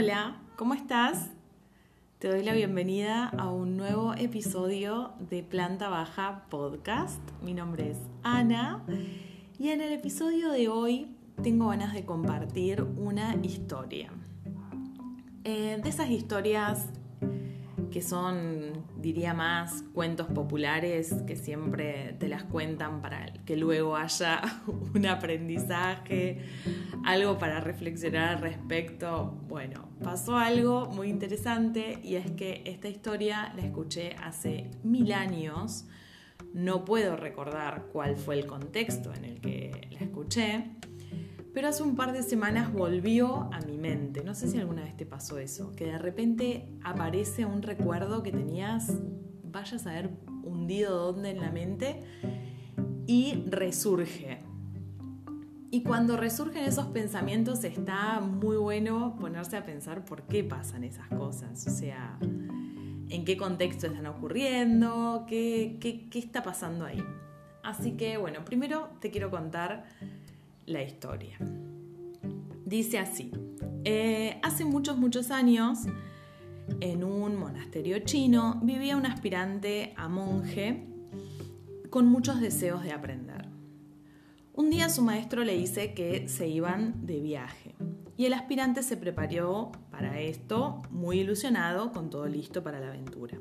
Hola, ¿cómo estás? Te doy la bienvenida a un nuevo episodio de Planta Baja Podcast. Mi nombre es Ana y en el episodio de hoy tengo ganas de compartir una historia. Eh, de esas historias que son, diría más, cuentos populares que siempre te las cuentan para que luego haya un aprendizaje, algo para reflexionar al respecto. Bueno, pasó algo muy interesante y es que esta historia la escuché hace mil años. No puedo recordar cuál fue el contexto en el que la escuché, pero hace un par de semanas volvió a mi mente. No sé si alguna vez te pasó eso, que de repente aparece un recuerdo que tenías, vayas a ver hundido dónde en la mente, y resurge. Y cuando resurgen esos pensamientos está muy bueno ponerse a pensar por qué pasan esas cosas. O sea, en qué contexto están ocurriendo, qué, qué está pasando ahí. Así que bueno, primero te quiero contar la historia. Dice así, eh, hace muchos, muchos años, en un monasterio chino, vivía un aspirante a monje con muchos deseos de aprender. Un día su maestro le dice que se iban de viaje y el aspirante se preparó para esto muy ilusionado, con todo listo para la aventura.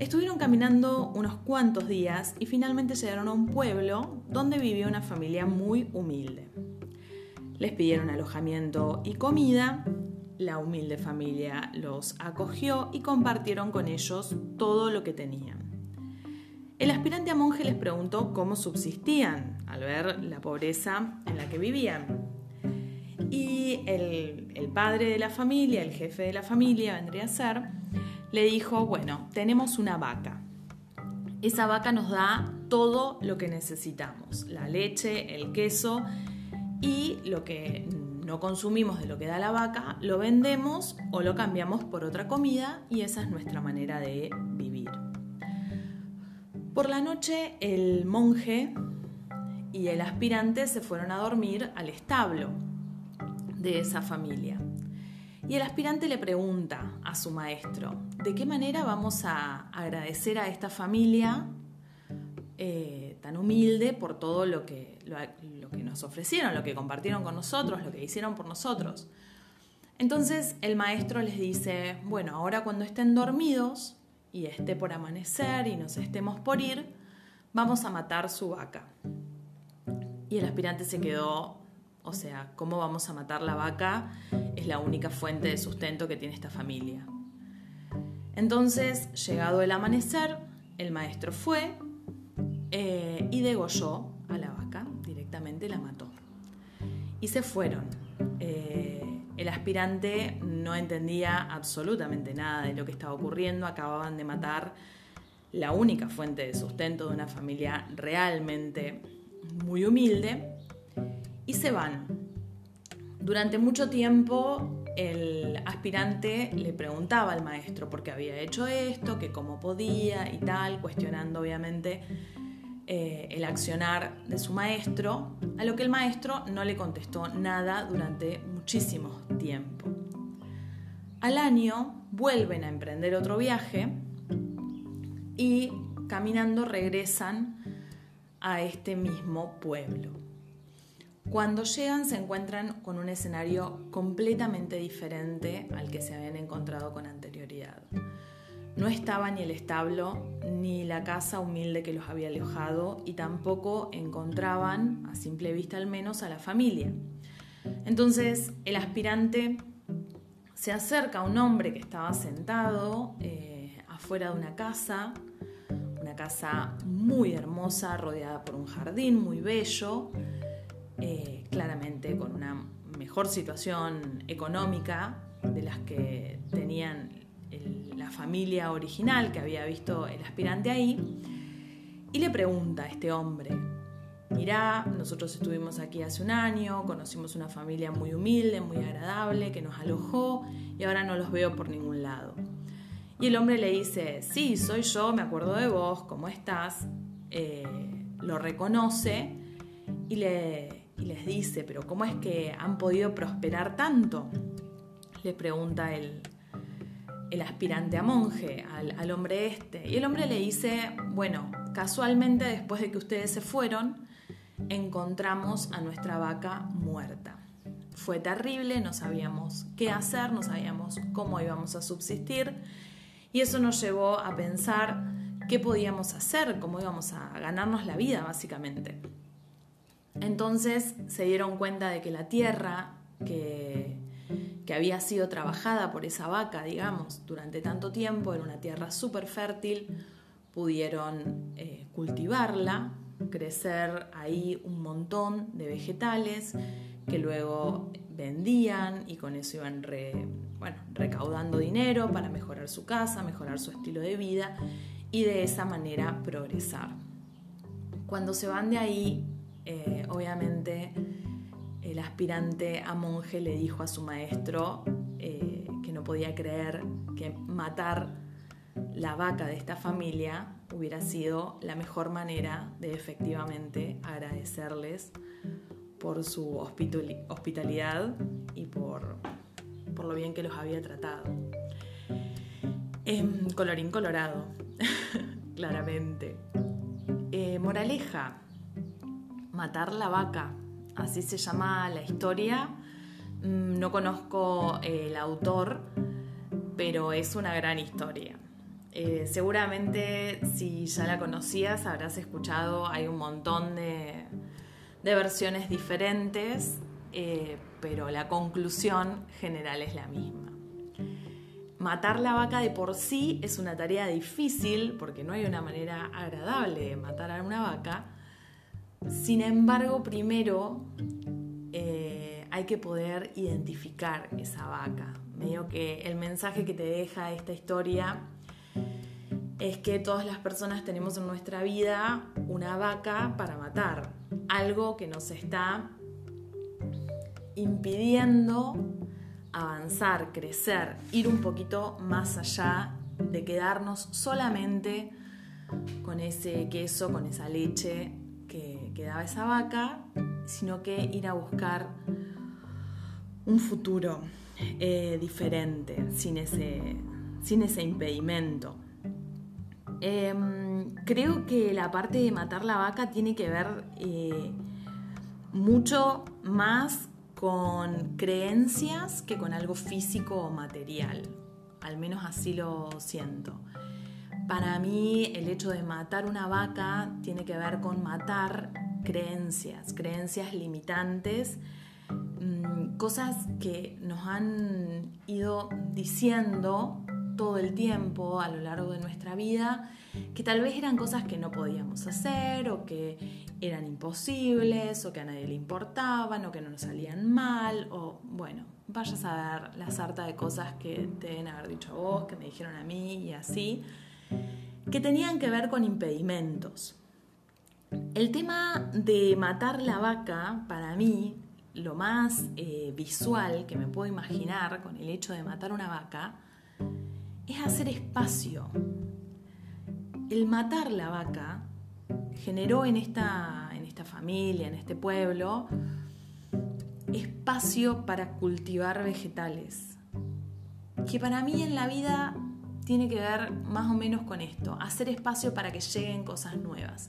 Estuvieron caminando unos cuantos días y finalmente llegaron a un pueblo donde vivía una familia muy humilde. Les pidieron alojamiento y comida, la humilde familia los acogió y compartieron con ellos todo lo que tenían. El aspirante a monje les preguntó cómo subsistían al ver la pobreza en la que vivían. Y el, el padre de la familia, el jefe de la familia vendría a ser, le dijo, bueno, tenemos una vaca. Esa vaca nos da todo lo que necesitamos, la leche, el queso y lo que no consumimos de lo que da la vaca, lo vendemos o lo cambiamos por otra comida y esa es nuestra manera de vivir. Por la noche el monje y el aspirante se fueron a dormir al establo de esa familia. Y el aspirante le pregunta a su maestro, ¿de qué manera vamos a agradecer a esta familia eh, tan humilde por todo lo que, lo, que nos ofrecieron, lo que compartieron con nosotros, lo que hicieron por nosotros? Entonces el maestro les dice, bueno, ahora cuando estén dormidos y esté por amanecer y nos estemos por ir, vamos a matar su vaca. Y el aspirante se quedó o sea, ¿cómo vamos a matar la vaca? Es la única fuente de sustento que tiene esta familia. Entonces, llegado el amanecer, el maestro fue eh, y degolló a la vaca, directamente la mató. Y se fueron. Eh, el aspirante no entendía absolutamente nada de lo que estaba ocurriendo, acababan de matar la única fuente de sustento de una familia realmente muy humilde y se van. Durante mucho tiempo el aspirante le preguntaba al maestro por qué había hecho esto, que cómo podía y tal, cuestionando obviamente eh, el accionar de su maestro, a lo que el maestro no le contestó nada durante muchísimo tiempo. Al año vuelven a emprender otro viaje y caminando regresan a este mismo pueblo. Cuando llegan se encuentran con un escenario completamente diferente al que se habían encontrado con anterioridad. No estaba ni el establo ni la casa humilde que los había alojado y tampoco encontraban, a simple vista al menos, a la familia. Entonces el aspirante se acerca a un hombre que estaba sentado eh, afuera de una casa, una casa muy hermosa, rodeada por un jardín muy bello, eh, claramente con una mejor situación económica de las que tenían la familia original que había visto el aspirante ahí, y le pregunta a este hombre, mirá, nosotros estuvimos aquí hace un año, conocimos una familia muy humilde, muy agradable, que nos alojó y ahora no los veo por ningún lado. Y el hombre le dice, sí, soy yo, me acuerdo de vos, ¿cómo estás? Eh, lo reconoce y le, y les dice, pero ¿cómo es que han podido prosperar tanto? le pregunta el, el aspirante a monje al, al, hombre este. Y el hombre le dice, bueno, casualmente después de que ustedes se fueron, encontramos a nuestra vaca muerta. Fue terrible, no sabíamos qué hacer, no sabíamos cómo íbamos a subsistir y eso nos llevó a pensar qué podíamos hacer, cómo íbamos a ganarnos la vida básicamente. Entonces se dieron cuenta de que la tierra que, había sido trabajada por esa vaca, digamos, durante tanto tiempo, era una tierra súper fértil, pudieron eh, cultivarla, crecer ahí un montón de vegetales que luego vendían y con eso iban bueno, recaudando dinero para mejorar su casa, mejorar su estilo de vida y de esa manera progresar. Cuando se van de ahí, eh, obviamente el aspirante a monje le dijo a su maestro eh, que no podía creer que matar la vaca de esta familia hubiera sido la mejor manera de efectivamente agradecerles por su hospitalidad y por, por lo bien que los había tratado. Em, colorín colorado, claramente. Eh, moraleja, matar la vaca, así se llama la historia. Mm, no conozco el autor, pero es una gran historia. Eh, seguramente si ya la conocías habrás escuchado, hay un montón de, versiones diferentes, eh, pero la conclusión general es la misma. Matar la vaca de por sí es una tarea difícil porque no hay una manera agradable de matar a una vaca. Sin embargo, primero eh, hay que poder identificar esa vaca. Medio que el mensaje que te deja esta historia es que todas las personas tenemos en nuestra vida una vaca para matar, algo que nos está impidiendo avanzar, crecer, ir un poquito más allá de quedarnos solamente con ese queso, con esa leche que, daba esa vaca, sino que ir a buscar un futuro eh, diferente, sin ese, sin ese impedimento. Em, creo que la parte de matar la vaca tiene que ver eh, mucho más con creencias que con algo físico o material. Al menos así lo siento. Para mí el hecho de matar una vaca tiene que ver con matar creencias, creencias limitantes, mm, cosas que nos han ido diciendo todo el tiempo a lo largo de nuestra vida, que tal vez eran cosas que no podíamos hacer o que eran imposibles o que a nadie le importaban o que no nos salían mal o bueno, vayas a ver la sarta de cosas que te deben haber dicho a vos, que me dijeron a mí y así, que tenían que ver con impedimentos. El tema de matar la vaca, para mí, lo más eh, visual que me puedo imaginar con el hecho de matar una vaca, es hacer espacio. El matar la vaca generó en esta, en esta familia, en este pueblo, espacio para cultivar vegetales. Que para mí en la vida tiene que ver más o menos con esto, hacer espacio para que lleguen cosas nuevas.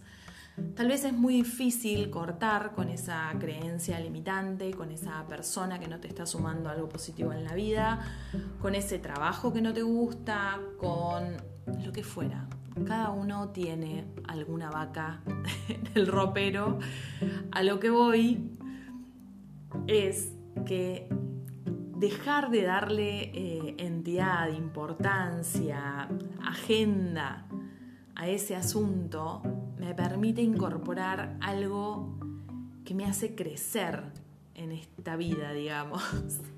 Tal vez es muy difícil cortar con esa creencia limitante, con esa persona que no te está sumando algo positivo en la vida, con ese trabajo que no te gusta, con lo que fuera. Cada uno tiene alguna vaca en el ropero. A lo que voy es que dejar de darle eh, entidad, importancia, agenda a ese asunto me permite incorporar algo que me hace crecer en esta vida, digamos,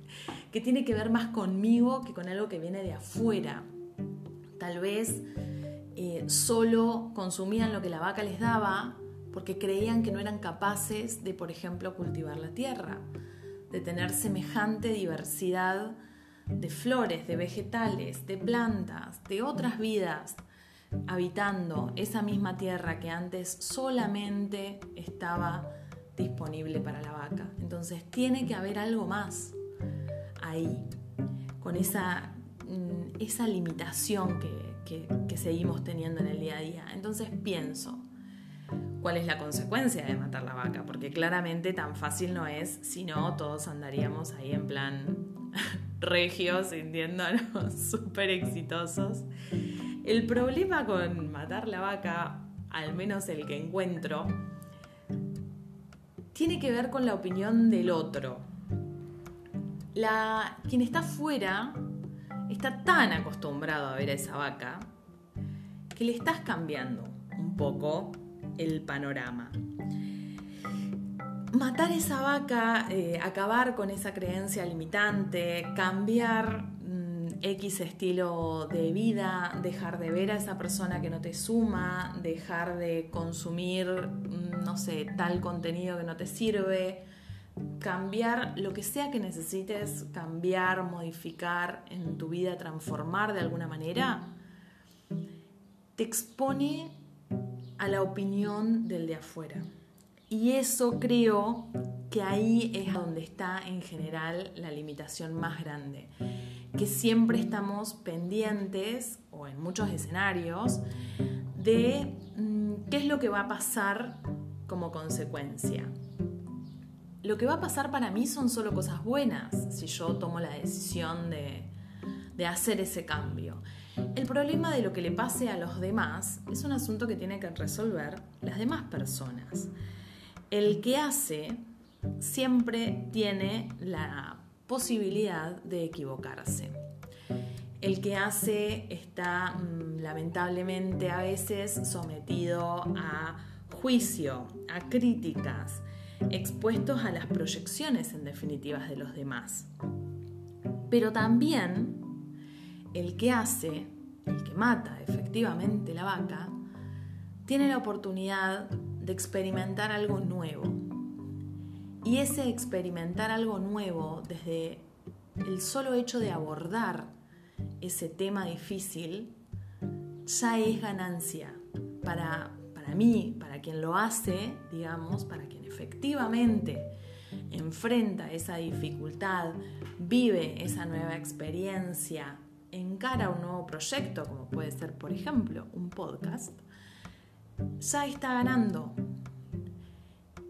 que tiene que ver más conmigo que con algo que viene de afuera. Tal vez eh, solo consumían lo que la vaca les daba porque creían que no eran capaces de, por ejemplo, cultivar la tierra, de tener semejante diversidad de flores, de vegetales, de plantas, de otras vidas habitando esa misma tierra que antes solamente estaba disponible para la vaca. Entonces tiene que haber algo más ahí. con esa, mm, esa limitación que, que seguimos teniendo en el día a día. Entonces pienso, ¿cuál es la consecuencia de matar la vaca? Porque claramente tan fácil no es, si no, todos andaríamos ahí en plan regios, sintiéndonos súper exitosos. El problema con matar la vaca, al menos el que encuentro, tiene que ver con la opinión del otro. La, quien está fuera está tan acostumbrado a ver a esa vaca que le estás cambiando un poco el panorama. Matar esa vaca, eh, acabar con esa creencia limitante, cambiar mm, X estilo de vida, dejar de ver a esa persona que no te suma, dejar de consumir, mm, no sé, tal contenido que no te sirve, cambiar lo que sea que necesites cambiar, modificar en tu vida, transformar de alguna manera, te expone a la opinión del de afuera. Y eso creo que ahí es donde está en general la limitación más grande, que siempre estamos pendientes, o en muchos escenarios, de mm, qué es lo que va a pasar como consecuencia. Lo que va a pasar para mí son solo cosas buenas si yo tomo la decisión de, de hacer ese cambio. El problema de lo que le pase a los demás es un asunto que tiene que resolver las demás personas el que hace siempre tiene la posibilidad de equivocarse. El que hace está mm, lamentablemente a veces sometido a juicio, a críticas, expuestos a las proyecciones en definitivas de los demás. Pero también el que hace, el que mata efectivamente la vaca, tiene la oportunidad de experimentar algo nuevo. Y ese experimentar algo nuevo desde el solo hecho de abordar ese tema difícil ya es ganancia para, para mí, para quien lo hace, digamos, para quien efectivamente enfrenta esa dificultad, vive esa nueva experiencia, encara un nuevo proyecto, como puede ser, por ejemplo, un podcast, ya está ganando.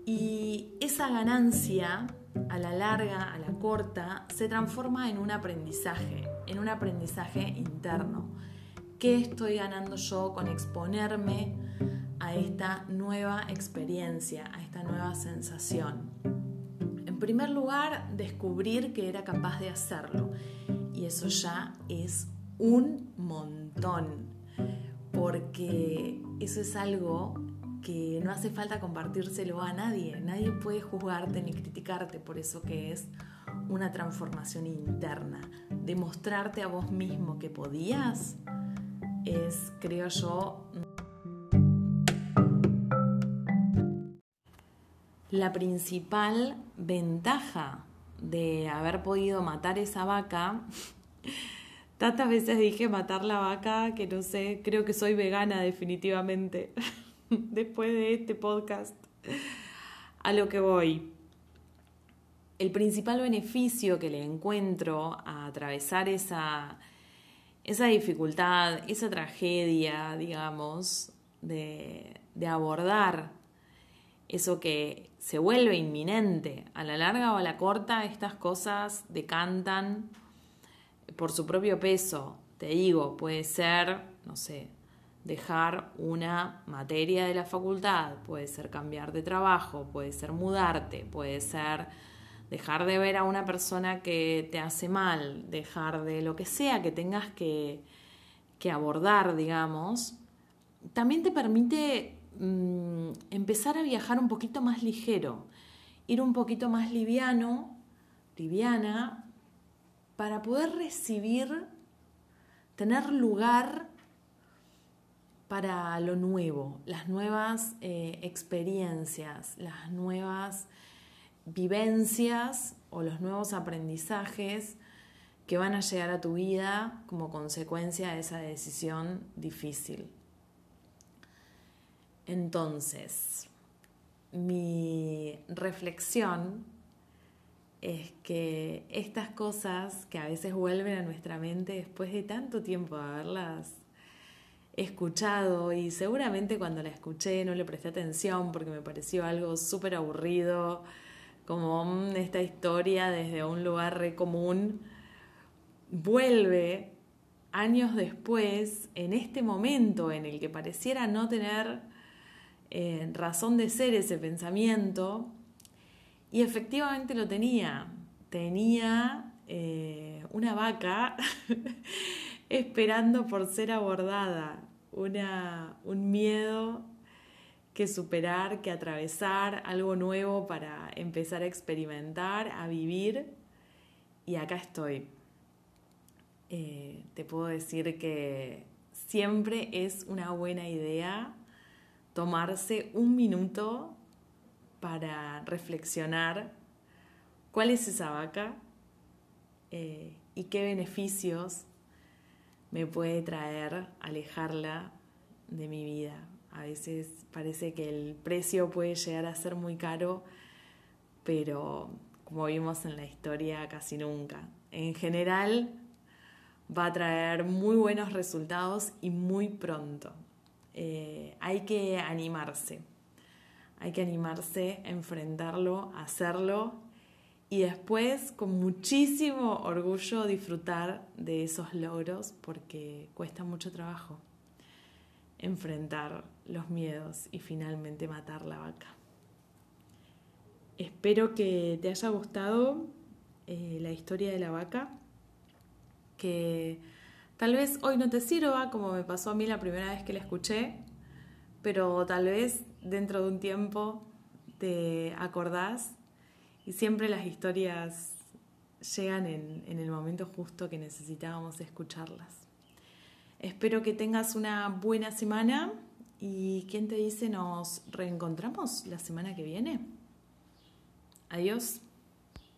Y esa ganancia, a la larga, a la corta, se transforma en un aprendizaje, en un aprendizaje interno. ¿Qué estoy ganando yo con exponerme a esta nueva experiencia, a esta nueva sensación? En primer lugar, descubrir que era capaz de hacerlo. Y eso ya es un montón porque eso es algo que no hace falta compartírselo a nadie. Nadie puede juzgarte ni criticarte por eso que es una transformación interna. Demostrarte a vos mismo que podías es, creo yo, la principal ventaja de haber podido matar esa vaca Tantas veces dije matar la vaca que no sé, creo que soy vegana definitivamente después de este podcast. A lo que voy. El principal beneficio que le encuentro a atravesar esa, esa dificultad, esa tragedia, digamos, de, de abordar eso que se vuelve inminente, a la larga o a la corta, estas cosas decantan por su propio peso, te digo, puede ser, no sé, dejar una materia de la facultad, puede ser cambiar de trabajo, puede ser mudarte, puede ser dejar de ver a una persona que te hace mal, dejar de lo que sea que tengas que, que abordar, digamos, también te permite mm, empezar a viajar un poquito más ligero, ir un poquito más liviano, liviana, para poder recibir, tener lugar para lo nuevo, las nuevas eh, experiencias, las nuevas vivencias o los nuevos aprendizajes que van a llegar a tu vida como consecuencia de esa decisión difícil. Entonces, mi reflexión es que estas cosas que a veces vuelven a nuestra mente después de tanto tiempo de haberlas escuchado y seguramente cuando la escuché no le presté atención porque me pareció algo súper aburrido, como mm, esta historia desde un lugar re común, vuelve años después, en este momento en el que pareciera no tener eh, razón de ser ese pensamiento, y efectivamente lo tenía, tenía eh, una vaca esperando por ser abordada, una, un miedo que superar, que atravesar, algo nuevo para empezar a experimentar, a vivir. Y acá estoy. Eh, te puedo decir que siempre es una buena idea tomarse un minuto para reflexionar cuál es esa vaca eh, y qué beneficios me puede traer alejarla de mi vida. A veces parece que el precio puede llegar a ser muy caro, pero como vimos en la historia, casi nunca. En general va a traer muy buenos resultados y muy pronto. Eh, hay que animarse, hay que animarse enfrentarlo, hacerlo y después con muchísimo orgullo disfrutar de esos logros porque cuesta mucho trabajo enfrentar los miedos y finalmente matar la vaca. Espero que te haya gustado eh, la historia de la vaca, que tal vez hoy no te sirva como me pasó a mí la primera vez que la escuché, pero tal vez dentro de un tiempo te acordás y siempre las historias llegan en, el momento justo que necesitábamos escucharlas. Espero que tengas una buena semana y ¿quién te dice nos reencontramos la semana que viene? Adiós.